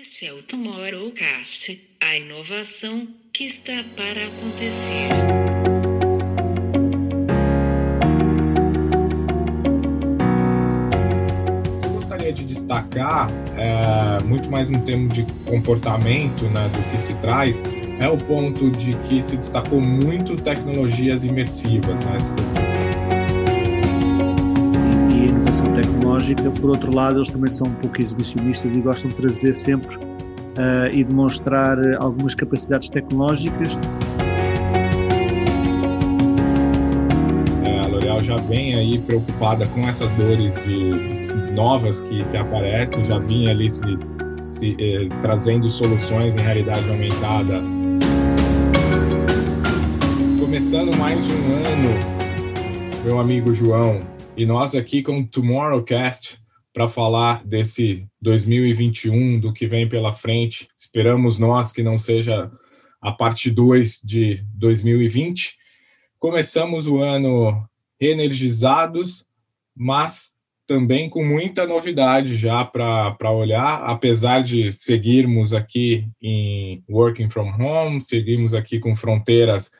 Este é o Tomorrowcast, a inovação que está para acontecer. Eu gostaria de destacar, é, muito mais em termos de comportamento né, do que se traz, é o ponto de que se destacou muito tecnologias imersivas. Né, inovação tecnológica, por outro lado, eles também são um pouco exibicionistas e gostam de trazer sempre uh, e demonstrar algumas capacidades tecnológicas. A L'Oréal já vem aí preocupada com essas dores de novas que, que aparecem, já vinha ali se, se eh, trazendo soluções em realidade aumentada. Começando mais um ano, meu amigo João, e nós aqui com o Tomorrowcast para falar desse 2021, do que vem pela frente. Esperamos nós que não seja a parte 2 de 2020. Começamos o ano energizados, mas também com muita novidade já para olhar, apesar de seguirmos aqui em working from home, seguimos aqui com fronteiras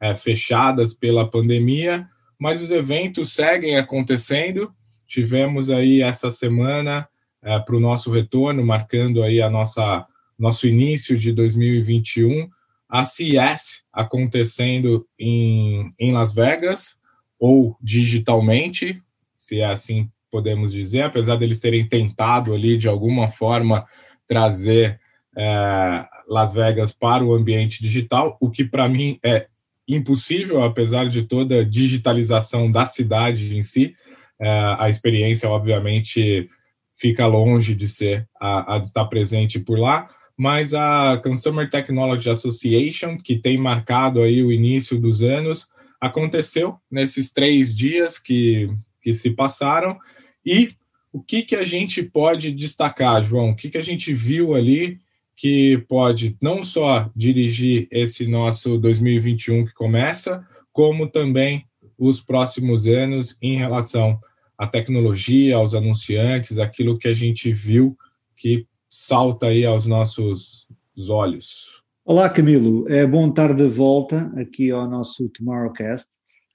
é, fechadas pela pandemia, mas os eventos seguem acontecendo. Tivemos aí essa semana é, para o nosso retorno, marcando aí a nossa nosso início de 2021, a CES acontecendo em, em Las Vegas ou digitalmente, se é assim podemos dizer, apesar deles terem tentado ali de alguma forma trazer é, Las Vegas para o ambiente digital, o que para mim é impossível, apesar de toda a digitalização da cidade em si, é, a experiência, obviamente, fica longe de ser a, a de estar presente por lá, mas a Consumer Technology Association, que tem marcado aí o início dos anos, aconteceu nesses três dias que, que se passaram, e o que, que a gente pode destacar, João? O que, que a gente viu ali que pode não só dirigir esse nosso 2021 que começa, como também os próximos anos em relação à tecnologia, aos anunciantes, aquilo que a gente viu que salta aí aos nossos olhos. Olá, Camilo. É bom estar de volta aqui ao nosso Tomorrowcast.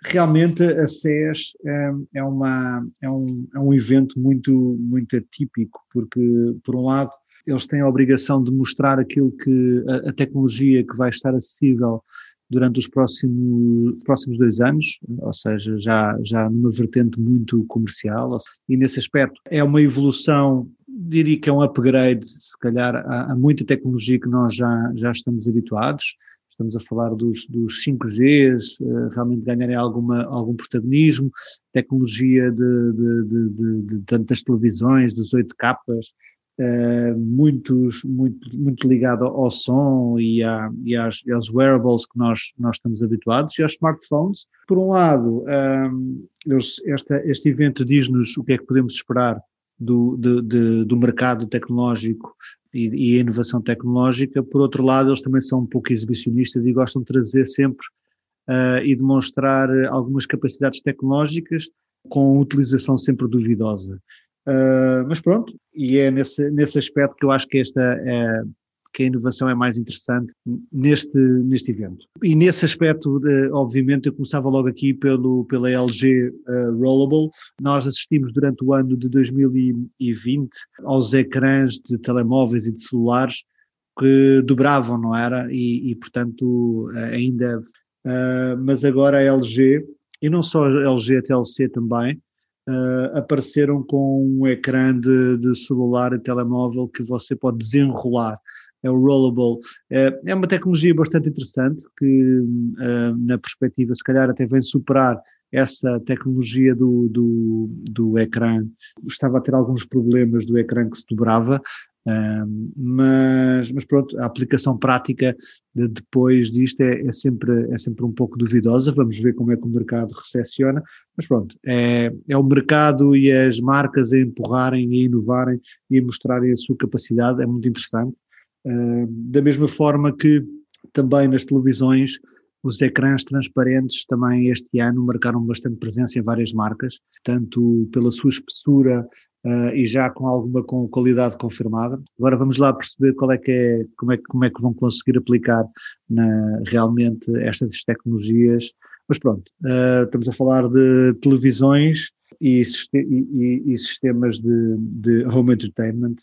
Realmente a CES é, é, uma, é, um, é um evento muito, muito atípico, porque, por um lado, eles têm a obrigação de mostrar aquilo que a, a tecnologia que vai estar acessível durante os próximos, próximos dois anos, ou seja, já, já numa vertente muito comercial, e nesse aspecto é uma evolução, diria que é um upgrade, se calhar, a, muita tecnologia que nós já, já estamos habituados. Estamos a falar dos, dos 5Gs, uh, eh, realmente ganharem alguma, algum protagonismo, tecnologia de, de, de, de, televisões, dos 8 capas, Uh, muitos, muito, muito ligado ao som e, a, e, às, e, aos wearables que nós, nós estamos habituados e aos smartphones. Por um lado, um, esta, este evento diz-nos o que é que podemos esperar do, de, de, do mercado tecnológico e, e, a inovação tecnológica. Por outro lado, eles também são um pouco exibicionistas e gostam de trazer sempre uh, e demonstrar algumas capacidades tecnológicas com utilização sempre duvidosa. Uh, mas pronto, e é nesse, nesse aspecto que eu acho que esta é, que a inovação é mais interessante neste, neste evento. E nesse aspecto, de, obviamente, eu começava logo aqui pelo, pela LG uh, ah, Rollable. Nós assistimos durante o ano de 2020 aos ecrãs de telemóveis e de celulares que dobravam, não era? E, e portanto, ainda. Uh, mas agora a LG, e não só a LG, a TLC também, uh, apareceram com um ecrã de, de, celular e telemóvel que você pode desenrolar. É o Rollable. É, é uma tecnologia bastante interessante que, uh, na perspectiva, se calhar até vem superar essa tecnologia do, do, do ecrã. Estava a ter alguns problemas do ecrã que se dobrava, mas, mas pronto, a aplicação prática de, depois disto é, é, sempre, é sempre um pouco duvidosa. Vamos ver como é que o mercado recepciona. Mas pronto, é, é o mercado e as marcas a empurrarem, a inovarem e a mostrarem a sua capacidade. É muito interessante. da mesma forma que também nas televisões Os ecrãs transparentes também este ano marcaram bastante presença em várias marcas, tanto pela sua espessura uh, e já com alguma com qualidade confirmada. Agora vamos lá perceber qual é que é, como é, como é que vão conseguir aplicar na, realmente estas tecnologias. Mas pronto, uh, estamos a falar de televisões e, e, e sistemas de, de, home entertainment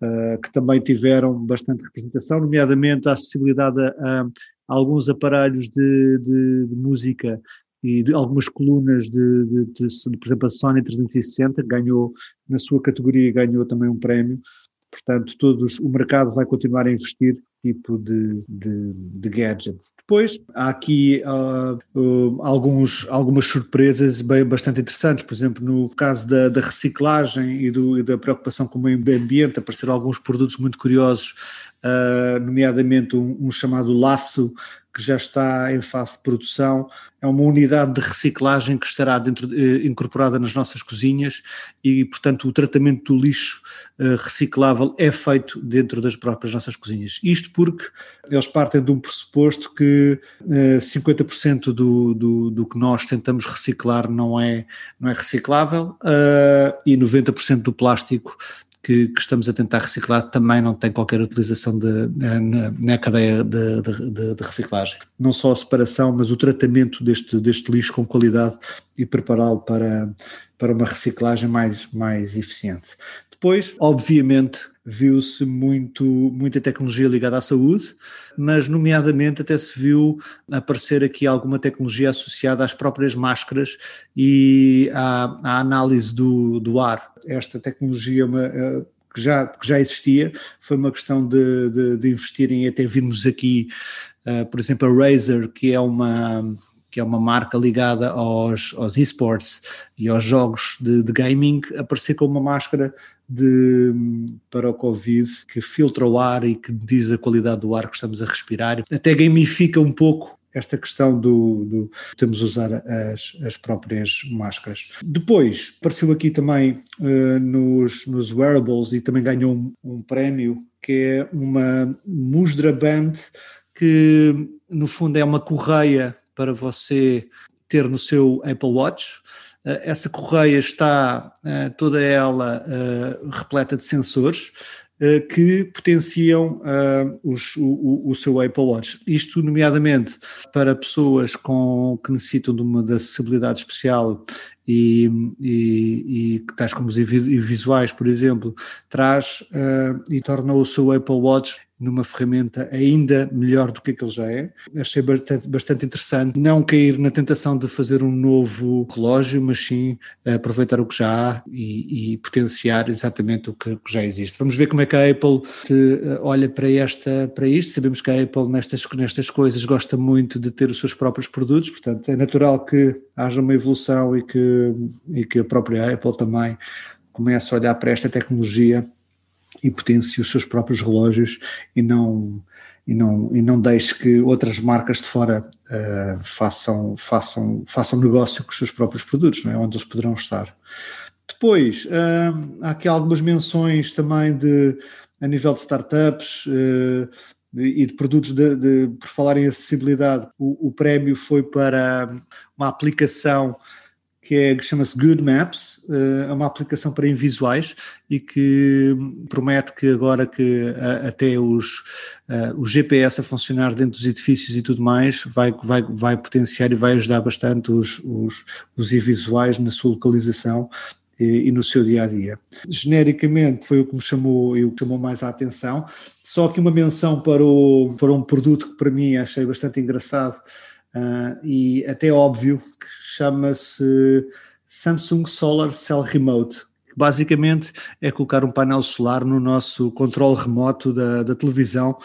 uh, que também tiveram bastante representação, nomeadamente a acessibilidade a, a alguns aparelhos de, de, de música e de algumas colunas de, de, de, por exemplo, a Sony 360 ganhou, na sua categoria, ganhou também um prémio. Portanto, todos, o mercado vai continuar a investir tipo de, de, de, gadgets. Depois, há aqui uh, alguns, algumas surpresas bem, bastante interessantes, por exemplo, no caso da, da reciclagem e, do, e, da preocupação com o meio ambiente, apareceram alguns produtos muito curiosos, uh, nomeadamente um, um chamado laço, que já está em fase de produção. É uma unidade de reciclagem que estará dentro, eh, incorporada nas nossas cozinhas e, portanto, o tratamento do lixo eh, reciclável é feito dentro das próprias nossas cozinhas. Isto porque eles partem de um pressuposto que eh, 50% do, do, do, que nós tentamos reciclar não é, não é reciclável uh, e 90% do plástico que, que, estamos a tentar reciclar também não tem qualquer utilização de, na, na, cadeia de, de, de, reciclagem. Não só a separação, mas o tratamento deste, deste lixo com qualidade e prepará-lo para, para uma reciclagem mais, mais eficiente. Depois, obviamente, viu-se muito, muita tecnologia ligada à saúde, mas nomeadamente até se viu aparecer aqui alguma tecnologia associada às próprias máscaras e à, à análise do, do ar. Esta tecnologia é que já, que já existia, foi uma questão de, de, de investirem e até virmos aqui, uh, por exemplo, a Razer, que é uma que é uma marca ligada aos, aos esports e aos jogos de, de gaming, aparecer com uma máscara de, para o Covid que filtra o ar e que diz a qualidade do ar que estamos a respirar. Até gamifica um pouco esta questão do, do temos usar as, as próprias máscaras. Depois apareceu aqui também uh, nos, nos wearables e também ganhou um, um prémio que é uma Musdra Band que no fundo é uma correia para você ter no seu Apple Watch essa correia está eh, toda ela eh, repleta de sensores que potenciam os, o, o, seu Apple Watch. Isto, nomeadamente, para pessoas com, que necessitam de uma de acessibilidade especial e, e, e tais como os visuais, por exemplo, traz uh, e torna o seu Apple Watch numa ferramenta ainda melhor do que aquele já é. Achei bastante, bastante interessante não cair na tentação de fazer um novo relógio, mas sim aproveitar o que já há e, e potenciar exatamente o que, que, já existe. Vamos ver como é que a Apple eh, olha para, esta, para isto. Sabemos que a Apple nestas, nestas coisas gosta muito de ter os seus próprios produtos, portanto é natural que haja uma evolução e que, e que a própria Apple também comece a olhar para esta tecnologia e potencie os seus próprios relógios e não e não e não deixe que outras marcas de fora uh, façam façam façam negócio com os seus próprios produtos, não é onde eles poderão estar. Depois uh, há aqui algumas menções também de a nível de startups uh, e de produtos de, de, por falar em acessibilidade, o, o prémio foi para uma aplicação que, é, chama-se Good Maps, eh, é uma aplicação para invisuais e que promete que agora que até os, o GPS a funcionar dentro dos edifícios e tudo mais vai, vai, vai potenciar e vai ajudar bastante os, os, os invisuais na sua localização e, e, no seu dia a dia. Genericamente foi o que me chamou, o que chamou mais a atenção. Só que uma menção para, o, para um produto que para mim achei bastante engraçado uh, e até óbvio, que chama-se Samsung Solar Cell Remote. Basicamente é colocar um painel solar no nosso controle remoto da, da televisão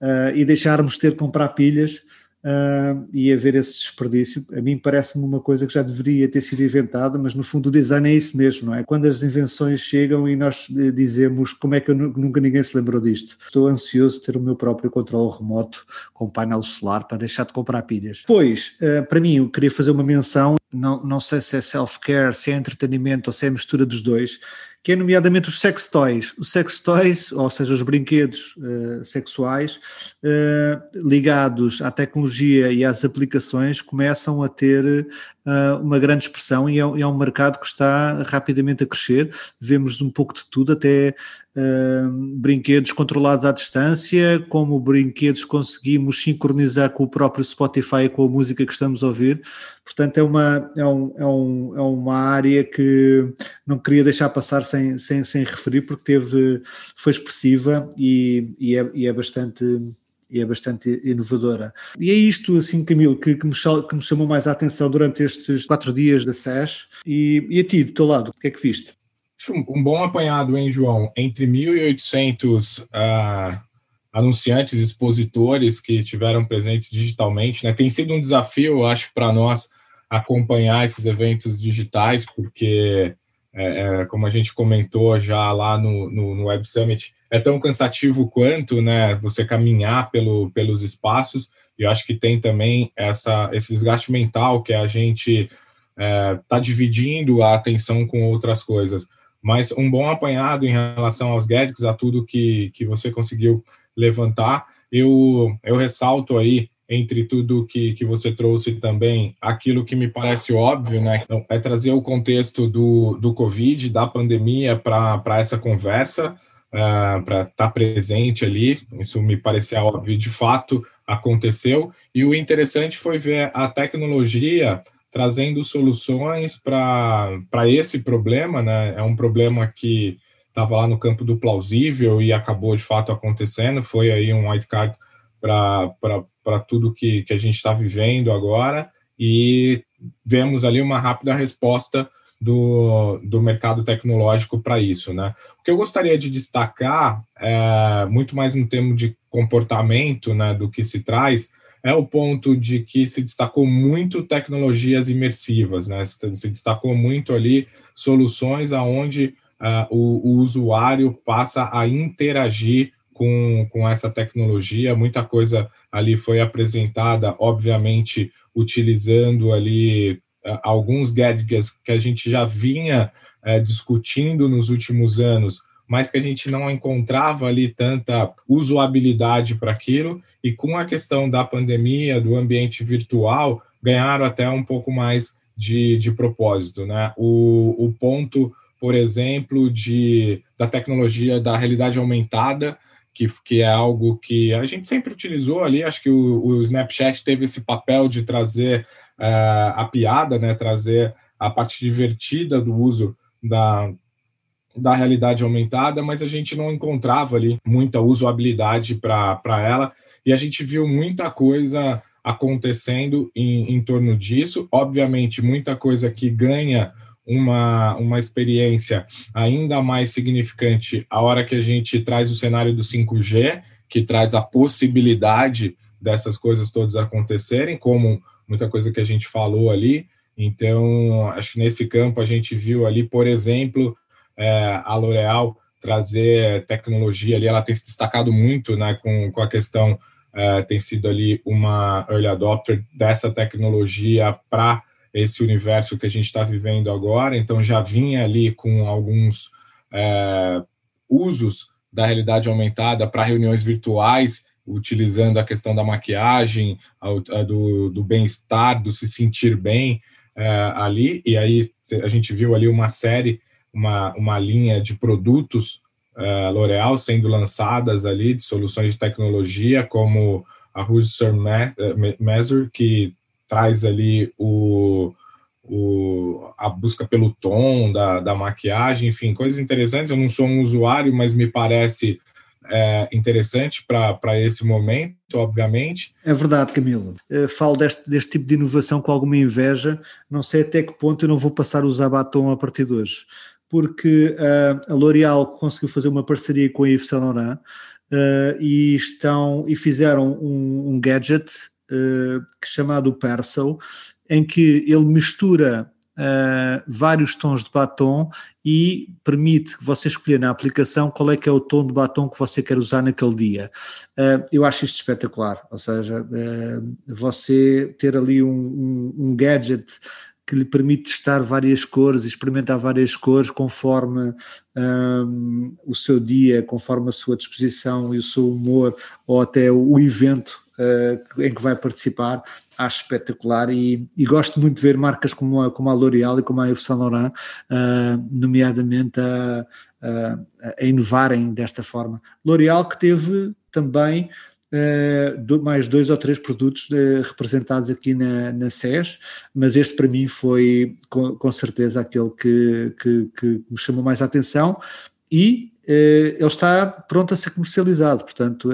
uh, e deixarmos ter que comprar pilhas uh, e haver esse desperdício. A mim parece-me uma coisa que já deveria ter sido inventada, mas no fundo o design é isso mesmo, não é? Quando as invenções chegam e nós dizemos como é que nunca ninguém se lembrou disto. Estou ansioso de ter o meu próprio controle remoto com painel solar para deixar de comprar pilhas. Pois, uh, para mim, eu queria fazer uma menção, não, não sei se é self-care, se é entretenimento ou se é mistura dos dois, que é nomeadamente os sex toys. Os sex toys, ou seja, os brinquedos uh, sexuais uh, ligados à tecnologia e às aplicações começam a ter uh, uma grande expressão e é, é, um mercado que está rapidamente a crescer. Vemos um pouco de tudo, até brinquedos controlados à distância, como brinquedos conseguimos sincronizar com o próprio Spotify e com a música que estamos a ouvir. Portanto, é uma, é, um, é, um, é uma área que não queria deixar passar sem, sem, sem referir, porque teve, foi expressiva e, e, é, e é bastante e é bastante inovadora. E é isto, assim, Camilo, que, que, me, que me chamou mais a atenção durante estes quatro dias da SES. E, e a ti, do teu lado, o que é que viste? Um bom apanhado, hein, João? Entre 1.800 uh, anunciantes, expositores que tiveram presentes digitalmente, né? Tem sido um desafio, acho, para nós acompanhar esses eventos digitais, porque, é, é, como a gente comentou já lá no, no, no, Web Summit, é tão cansativo quanto, né? Você caminhar pelo, pelos espaços. E eu acho que tem também essa, esse desgaste mental que a gente está é, dividindo a atenção com outras coisas mas um bom apanhado em relação aos gadgets, a tudo que, que você conseguiu levantar. Eu, eu ressalto aí, entre tudo que, que você trouxe também, aquilo que me parece óbvio, né? Então, é trazer o contexto do, do Covid, da pandemia, para essa conversa, uh, para estar tá presente ali. Isso me parecia óbvio, de fato aconteceu. E o interessante foi ver a tecnologia trazendo soluções para esse problema, né? É um problema que estava lá no campo do plausível e acabou de fato acontecendo. Foi aí um wildcard para tudo que, que a gente está vivendo agora e vemos ali uma rápida resposta do, do mercado tecnológico para isso, né? O que eu gostaria de destacar, é, muito mais no termo de comportamento, né, do que se traz, é o ponto de que se destacou muito tecnologias imersivas, né? Se destacou muito ali soluções aonde uh, o, o, usuário passa a interagir com, com essa tecnologia. Muita coisa ali foi apresentada, obviamente, utilizando ali uh, alguns gadgets que a gente já vinha uh, discutindo nos últimos anos, mas que a gente não encontrava ali tanta usabilidade para aquilo, e com a questão da pandemia, do ambiente virtual, ganharam até um pouco mais de, de propósito. Né? O, o ponto, por exemplo, de, da tecnologia da realidade aumentada, que, que é algo que a gente sempre utilizou ali, acho que o, o Snapchat teve esse papel de trazer uh, a piada, né? trazer a parte divertida do uso da, da realidade aumentada, mas a gente não encontrava ali muita usabilidade para ela, e a gente viu muita coisa acontecendo em, em torno disso. Obviamente, muita coisa que ganha uma, uma experiência ainda mais significante a hora que a gente traz o cenário do 5G, que traz a possibilidade dessas coisas todas acontecerem, como muita coisa que a gente falou ali. Então, acho que nesse campo a gente viu ali, por exemplo, é, a L'Oréal trazer tecnologia ali, ela tem se destacado muito né, com, com a questão, é, tem sido ali uma early adopter dessa tecnologia para esse universo que a gente está vivendo agora, então já vinha ali com alguns é, usos da realidade aumentada para reuniões virtuais, utilizando a questão da maquiagem, a, a do, do bem-estar, do se sentir bem é, ali, e aí a gente viu ali uma série uma, uma linha de produtos uh, L'Oréal sendo lançadas ali, de soluções de tecnologia, como a Rouge Sur Mesure, que traz ali o, o, a busca pelo tom da, da maquiagem, enfim, coisas interessantes. Eu não sou um usuário, mas me parece é, interessante para esse momento, obviamente. É verdade, Camilo. Eu falo deste, deste tipo de inovação com alguma inveja. Não sei até que ponto eu não vou passar a usar batom a partir de hoje porque uh, a L'Oréal conseguiu fazer uma parceria com a Yves Saint Laurent uh, e estão e fizeram um, um gadget uh, chamado Perso, em que ele mistura uh, vários tons de batom e permite que você escolha na aplicação qual é que é o tom de batom que você quer usar naquele dia. Uh, eu acho isto espetacular, ou seja, uh, você ter ali um, um, um gadget que lhe permite testar várias cores, experimentar várias cores conforme um, o seu dia, conforme a sua disposição e o seu humor, ou até o evento uh, em que vai participar, acho espetacular e, e, gosto muito de ver marcas como a, como a L'Oréal e como a Yves Saint Laurent, uh, nomeadamente a, a, a, inovarem desta forma. L'Oréal que teve também mais dois ou três produtos uh, representados aqui na, na SES, mas este para mim foi com, com certeza aquele que, que, que me chamou mais a atenção e ele está pronto a ser comercializado, portanto,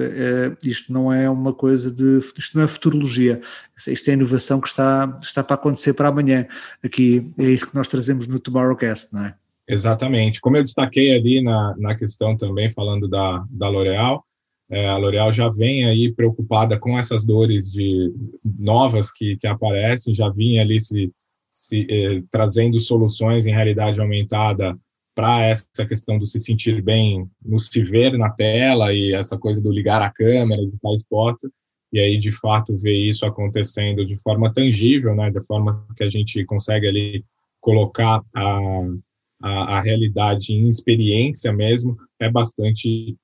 isto não é uma coisa de. Isto não é futurologia, isto é inovação que está, está para acontecer para amanhã. Aqui é isso que nós trazemos no Tomorrowcast, não é? Exatamente. Como eu destaquei ali na, na questão também, falando da, da L'Oréal, é, a L'Oréal já vem aí preocupada com essas dores de novas que, que aparecem, já vinha ali se, se eh, trazendo soluções em realidade aumentada para essa questão do se sentir bem no se ver na tela e essa coisa do ligar a câmera, de estar exposta, e aí de fato ver isso acontecendo de forma tangível, né, da forma que a gente consegue ali colocar a, a, a realidade em experiência mesmo, é bastante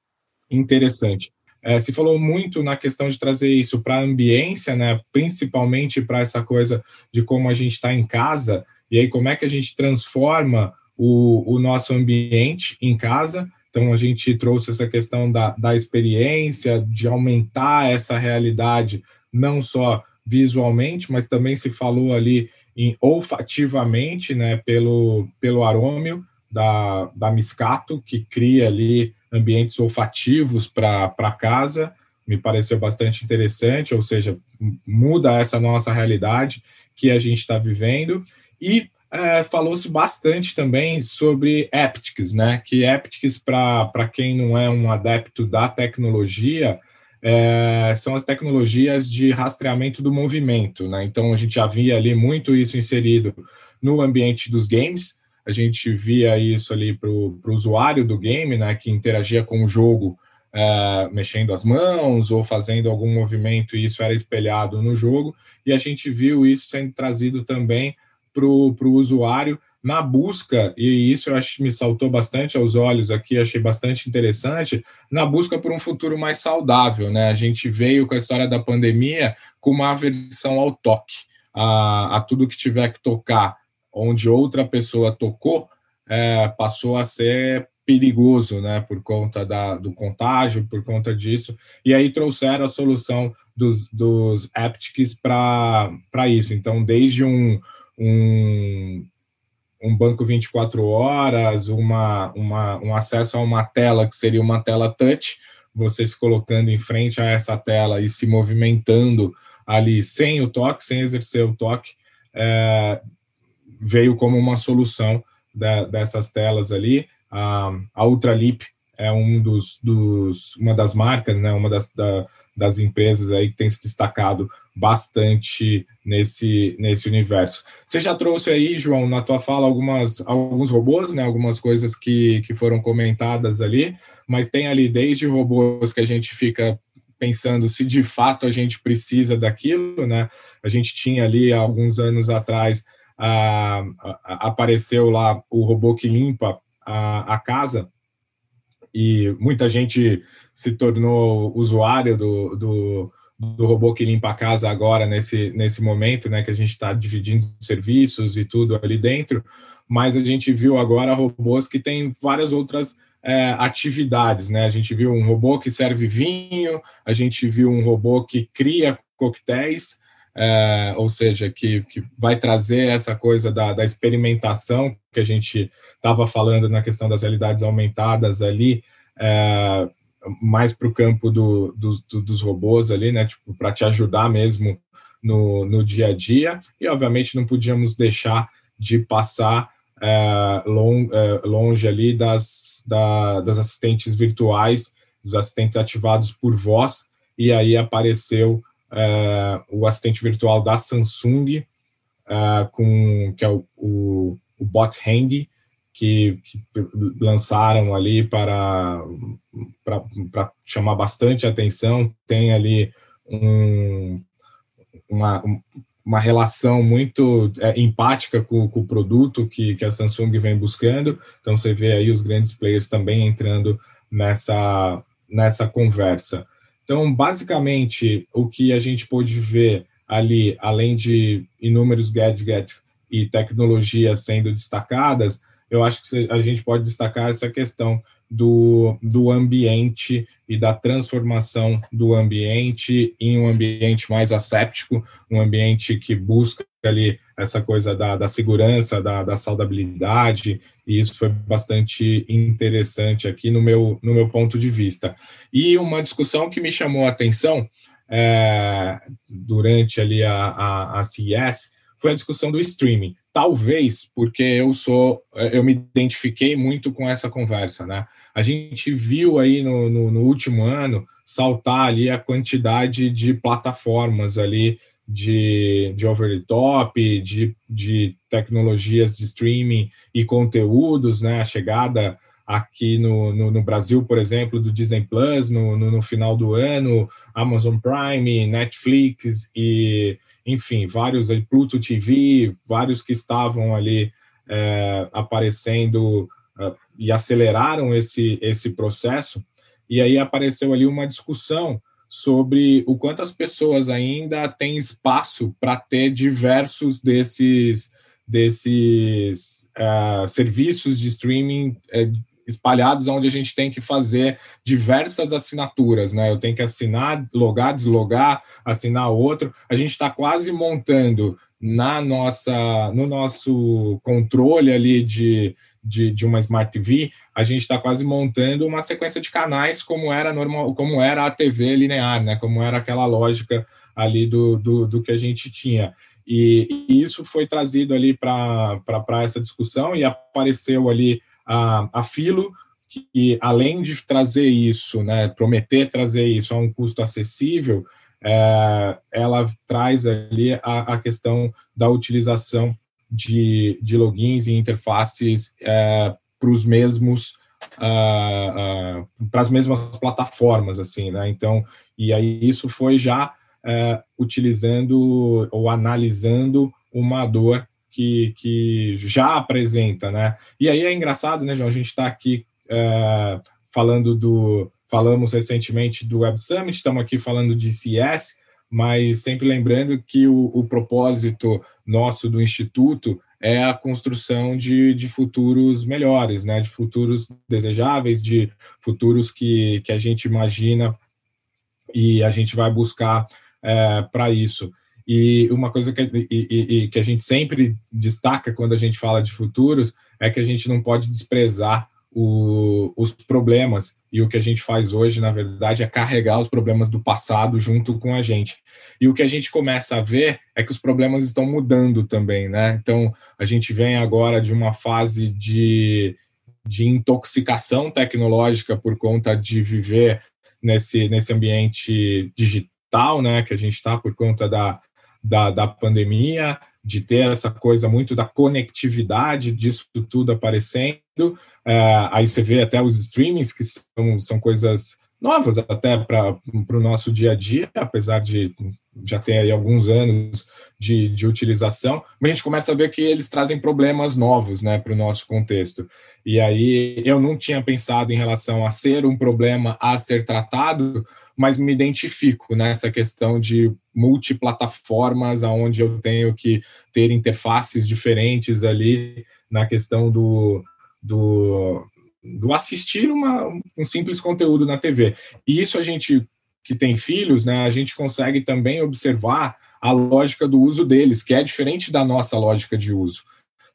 interessante. É, se falou muito na questão de trazer isso para a ambiência, né, principalmente para essa coisa de como a gente está em casa, e aí como é que a gente transforma o, o nosso ambiente em casa. Então, a gente trouxe essa questão da, da experiência, de aumentar essa realidade, não só visualmente, mas também se falou ali em olfativamente, né, pelo, pelo arômio da, da Miscato, que cria ali ambientes olfativos para casa, me pareceu bastante interessante, ou seja, muda essa nossa realidade que a gente está vivendo. E é, falou-se bastante também sobre Aptics, né? Que Aptics, para quem não é um adepto da tecnologia, é, são as tecnologias de rastreamento do movimento, né? Então a gente já via ali muito isso inserido no ambiente dos games, a gente via isso ali para o usuário do game, né, que interagia com o jogo é, mexendo as mãos ou fazendo algum movimento, e isso era espelhado no jogo, e a gente viu isso sendo trazido também para o usuário na busca, e isso eu acho que me saltou bastante aos olhos aqui, achei bastante interessante, na busca por um futuro mais saudável. Né? A gente veio com a história da pandemia com uma aversão ao toque, a, a tudo que tiver que tocar onde outra pessoa tocou, é, passou a ser perigoso, né, por conta da, do contágio, por conta disso, e aí trouxeram a solução dos, dos aptics para isso. Então, desde um, um, um banco 24 horas, uma, uma, um acesso a uma tela que seria uma tela touch, você se colocando em frente a essa tela e se movimentando ali sem o toque, sem exercer o toque, é, veio como uma solução da, dessas telas ali. A, a Ultralip é um dos, dos, uma das marcas, né, uma das, da, das empresas aí que tem se destacado bastante nesse, nesse universo. Você já trouxe aí, João, na tua fala algumas alguns robôs, né, algumas coisas que, que foram comentadas ali, mas tem ali desde robôs que a gente fica pensando se de fato a gente precisa daquilo, né? A gente tinha ali alguns anos atrás ah, apareceu lá o robô que limpa a, a casa e muita gente se tornou usuário do, do, do, robô que limpa a casa agora nesse, nesse momento, né, que a gente está dividindo serviços e tudo ali dentro, mas a gente viu agora robôs que têm várias outras é, atividades, né? A gente viu um robô que serve vinho, a gente viu um robô que cria coquetéis, é, ou seja, que, que vai trazer essa coisa da, da experimentação que a gente estava falando na questão das realidades aumentadas ali, é, mais para o campo do, do, do, dos robôs ali, né, tipo, para te ajudar mesmo no, no dia a dia, e obviamente não podíamos deixar de passar é, long, é, longe ali das, da, das assistentes virtuais, dos assistentes ativados por voz, e aí apareceu o assistente virtual da Samsung, é, com, que é o, o, o Bot Handy, que, que, lançaram ali para, para, para, chamar bastante atenção. Tem ali um, uma, um, uma relação muito é, empática com, com, o produto que, que a Samsung vem buscando. Então você vê aí os grandes players também entrando nessa, nessa conversa. Então, basicamente, o que a gente pôde ver ali, além de inúmeros gadgets e tecnologias sendo destacadas, eu acho que a gente pode destacar essa questão do, do ambiente e da transformação do ambiente em um ambiente mais asséptico, um ambiente que busca ali essa coisa da, da segurança, da, da saudabilidade, e isso foi bastante interessante aqui no meu, no meu ponto de vista. E uma discussão que me chamou a atenção é, durante ali a, a, a CES foi a discussão do streaming. Talvez porque eu sou, eu me identifiquei muito com essa conversa, né? A gente viu aí no, no, no último ano saltar ali a quantidade de plataformas ali de, de over the top, de, de tecnologias de streaming e conteúdos, né? A chegada aqui no, no, no, Brasil, por exemplo, do Disney Plus no, no, no, final do ano, Amazon Prime, Netflix e, enfim, vários Pluto TV, vários que estavam ali é, aparecendo uh, e aceleraram esse, esse processo. E aí apareceu ali uma discussão sobre o quanto as pessoas ainda têm espaço para ter diversos desses desses uh, serviços de streaming uh, espalhados onde a gente tem que fazer diversas assinaturas, né? Eu tenho que assinar, logar, deslogar, assinar outro. A gente está quase montando na nossa, no nosso controle ali de, de, de uma Smart TV, a gente está quase montando uma sequência de canais como era normal, como era a TV linear, né? Como era aquela lógica ali do, do, do que a gente tinha. E, e isso foi trazido ali para essa discussão e apareceu ali a, a Filo, que além de trazer isso, né, prometer trazer isso a um custo acessível, é, ela traz ali a, a, questão da utilização de, de logins e interfaces é, para os mesmos uh, uh, para as mesmas plataformas assim né então e aí isso foi já uh, utilizando ou analisando uma dor que, que já apresenta, né? E aí é engraçado, né, João? A gente está aqui é, falando do. Falamos recentemente do Web Summit, estamos aqui falando de CS, mas sempre lembrando que o, o propósito nosso do Instituto é a construção de, de futuros melhores, né? De futuros desejáveis, de futuros que, que a gente imagina e a gente vai buscar é, para isso. E uma coisa que, e, e, que a gente sempre destaca quando a gente fala de futuros é que a gente não pode desprezar o, os problemas. E o que a gente faz hoje, na verdade, é carregar os problemas do passado junto com a gente. E o que a gente começa a ver é que os problemas estão mudando também, né? Então, a gente vem agora de uma fase de, de intoxicação tecnológica por conta de viver nesse, nesse ambiente digital, né? Que a gente está por conta da, da, da pandemia, de ter essa coisa muito da conectividade disso tudo aparecendo. É, aí você vê até os streamings, que são, são coisas novas até para o nosso dia a dia, apesar de já ter aí alguns anos de, de utilização, mas a gente começa a ver que eles trazem problemas novos né, para o nosso contexto. E aí eu não tinha pensado em relação a ser um problema a ser tratado, mas me identifico nessa questão de multiplataformas, aonde eu tenho que ter interfaces diferentes ali na questão do, do, do assistir uma, um simples conteúdo na TV. E isso a gente que tem filhos, né, a gente consegue também observar a lógica do uso deles, que é diferente da nossa lógica de uso.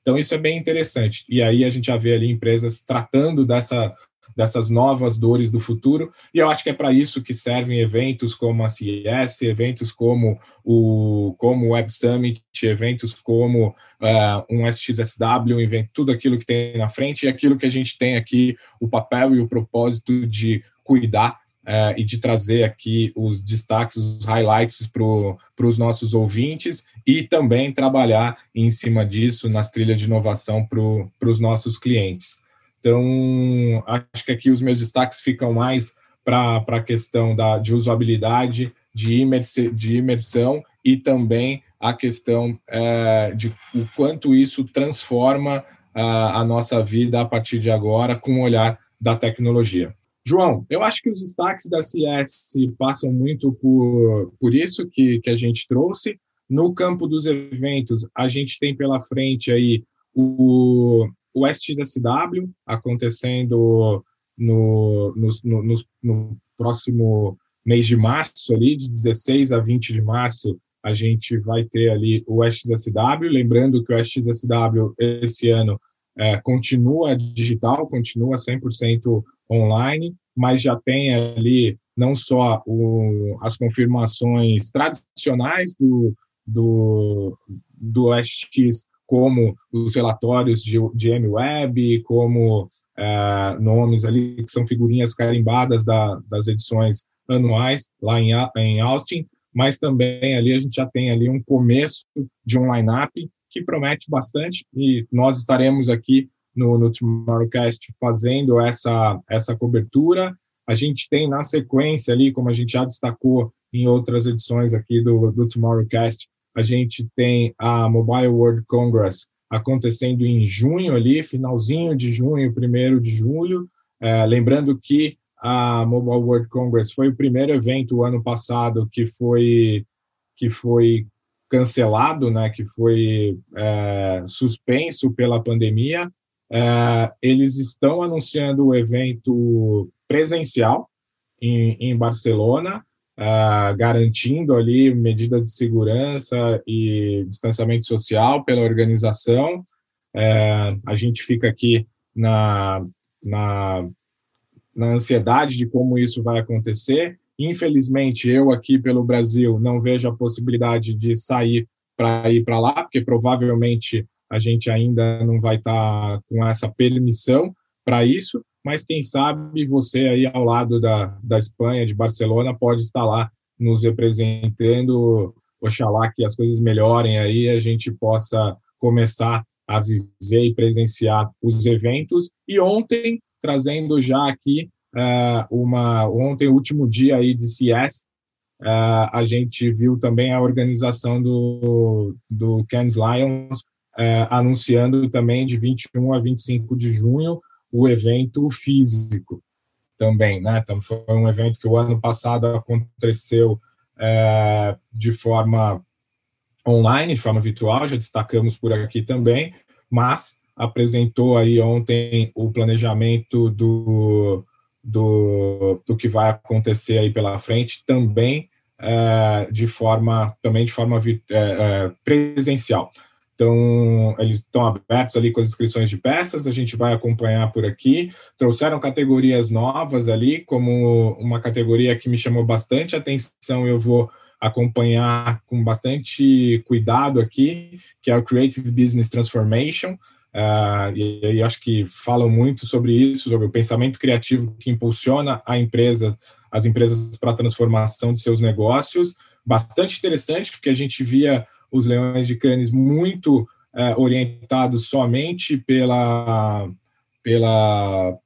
Então, isso é bem interessante. E aí a gente já vê ali empresas tratando dessa dessas novas dores do futuro. E eu acho que é para isso que servem eventos como a CES, eventos como o como Web Summit, eventos como uh, um SXSW, evento, tudo aquilo que tem na frente e aquilo que a gente tem aqui, o papel e o propósito de cuidar Uh, e de trazer aqui os destaques, os highlights para os nossos ouvintes e também trabalhar em cima disso nas trilhas de inovação para os nossos clientes. Então, acho que aqui os meus destaques ficam mais para a questão da, de usabilidade, de, imersi, de imersão e também a questão é, de o quanto isso transforma a, nossa vida a partir de agora com o olhar da tecnologia. João, eu acho que os destaques da CS passam muito por, por isso que, que a gente trouxe. No campo dos eventos, a gente tem pela frente aí o, o SXSW acontecendo no, no, no, no, próximo mês de março, ali, de 16 a 20 de março, a gente vai ter ali o SXSW. Lembrando que o SXSW esse ano é, continua digital, continua 100% online, mas já tem ali não só o, as confirmações tradicionais do, do, do SX, como os relatórios de, de MWeb, como é, nomes ali que são figurinhas carimbadas da, das edições anuais lá em, em Austin, mas também ali a gente já tem ali um começo de um line-up que promete bastante e nós estaremos aqui no, no Tomorrowcast fazendo essa, essa cobertura. A gente tem na sequência ali, como a gente já destacou em outras edições aqui do, do Tomorrowcast, a gente tem a Mobile World Congress acontecendo em junho ali, finalzinho de junho, primeiro de julho. É, lembrando que a Mobile World Congress foi o primeiro evento o ano passado que foi que foi cancelado, né, que foi é, suspenso pela pandemia. É, eles estão anunciando o evento presencial em, em Barcelona, é, garantindo ali medidas de segurança e distanciamento social pela organização. É, a gente fica aqui na, na, na ansiedade de como isso vai acontecer. Infelizmente, eu aqui pelo Brasil não vejo a possibilidade de sair para ir para lá, porque provavelmente a gente ainda não vai estar tá com essa permissão para isso, mas quem sabe você aí ao lado da, da Espanha, de Barcelona, pode estar lá nos representando. Oxalá que as coisas melhorem aí, a gente possa começar a viver e presenciar os eventos. E ontem, trazendo já aqui uh, uma, ontem, último dia aí de CS, uh, eh, a gente viu também a organização do, do Cairns Lions é, anunciando também de 21 a 25 de junho o evento físico também, né? Então, foi um evento que o ano passado aconteceu é, de forma online, de forma virtual, já destacamos por aqui também, mas apresentou aí ontem o planejamento do, do, do que vai acontecer aí pela frente também é, de forma também de forma é, presencial. Então, eles estão abertos ali com as inscrições de peças, a gente vai acompanhar por aqui. Trouxeram categorias novas ali, como uma categoria que me chamou bastante atenção, eu vou acompanhar com bastante cuidado aqui, que é o Creative Business Transformation. Uh, e aí acho que falam muito sobre isso, sobre o pensamento criativo que impulsiona a empresa, as empresas para a transformação de seus negócios. Bastante interessante, porque a gente via os leões de Cannes muito é, orientados somente pela, pela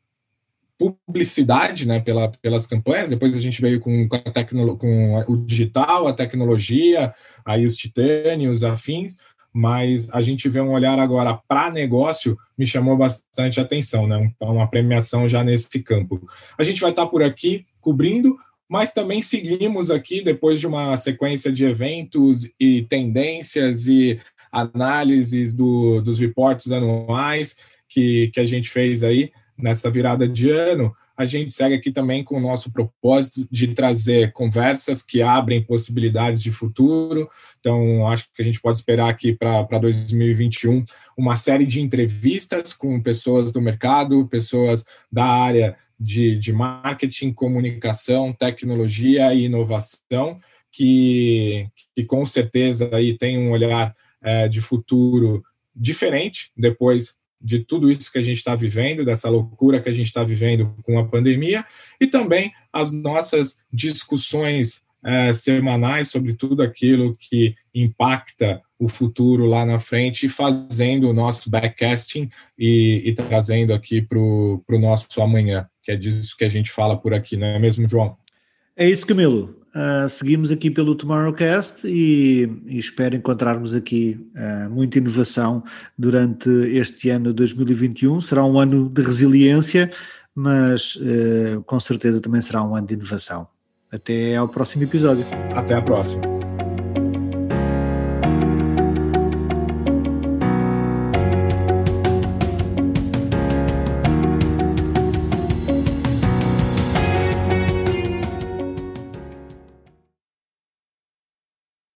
publicidade, né, pela, pelas campanhas. Depois a gente veio com, a com o digital, a tecnologia, aí os titânios, afins. Mas a gente vê um olhar agora para negócio, me chamou bastante atenção, né? Uma premiação já nesse campo. A gente vai estar por aqui cobrindo mas também seguimos aqui, depois de uma sequência de eventos e tendências e análises do, dos reportes anuais que, que a gente fez aí nessa virada de ano, a gente segue aqui também com o nosso propósito de trazer conversas que abrem possibilidades de futuro. Então, acho que a gente pode esperar aqui para 2021 uma série de entrevistas com pessoas do mercado, pessoas da área de, de marketing, comunicação, tecnologia e inovação, que, que com certeza aí tem um olhar é, de futuro diferente depois de tudo isso que a gente está vivendo, dessa loucura que a gente está vivendo com a pandemia, e também as nossas discussões é, semanais sobre tudo aquilo que impacta o futuro lá na frente, fazendo o nosso backcasting e, e trazendo aqui para o nosso amanhã, que é disso que a gente fala por aqui, não é mesmo, João? É isso, Camilo. uh, seguimos aqui pelo Tomorrowcast e, e espero encontrarmos aqui uh, muita inovação durante este ano 2021. Será um ano de resiliência, mas uh, com certeza também será um ano de inovação. Até ao próximo episódio. Até a próxima.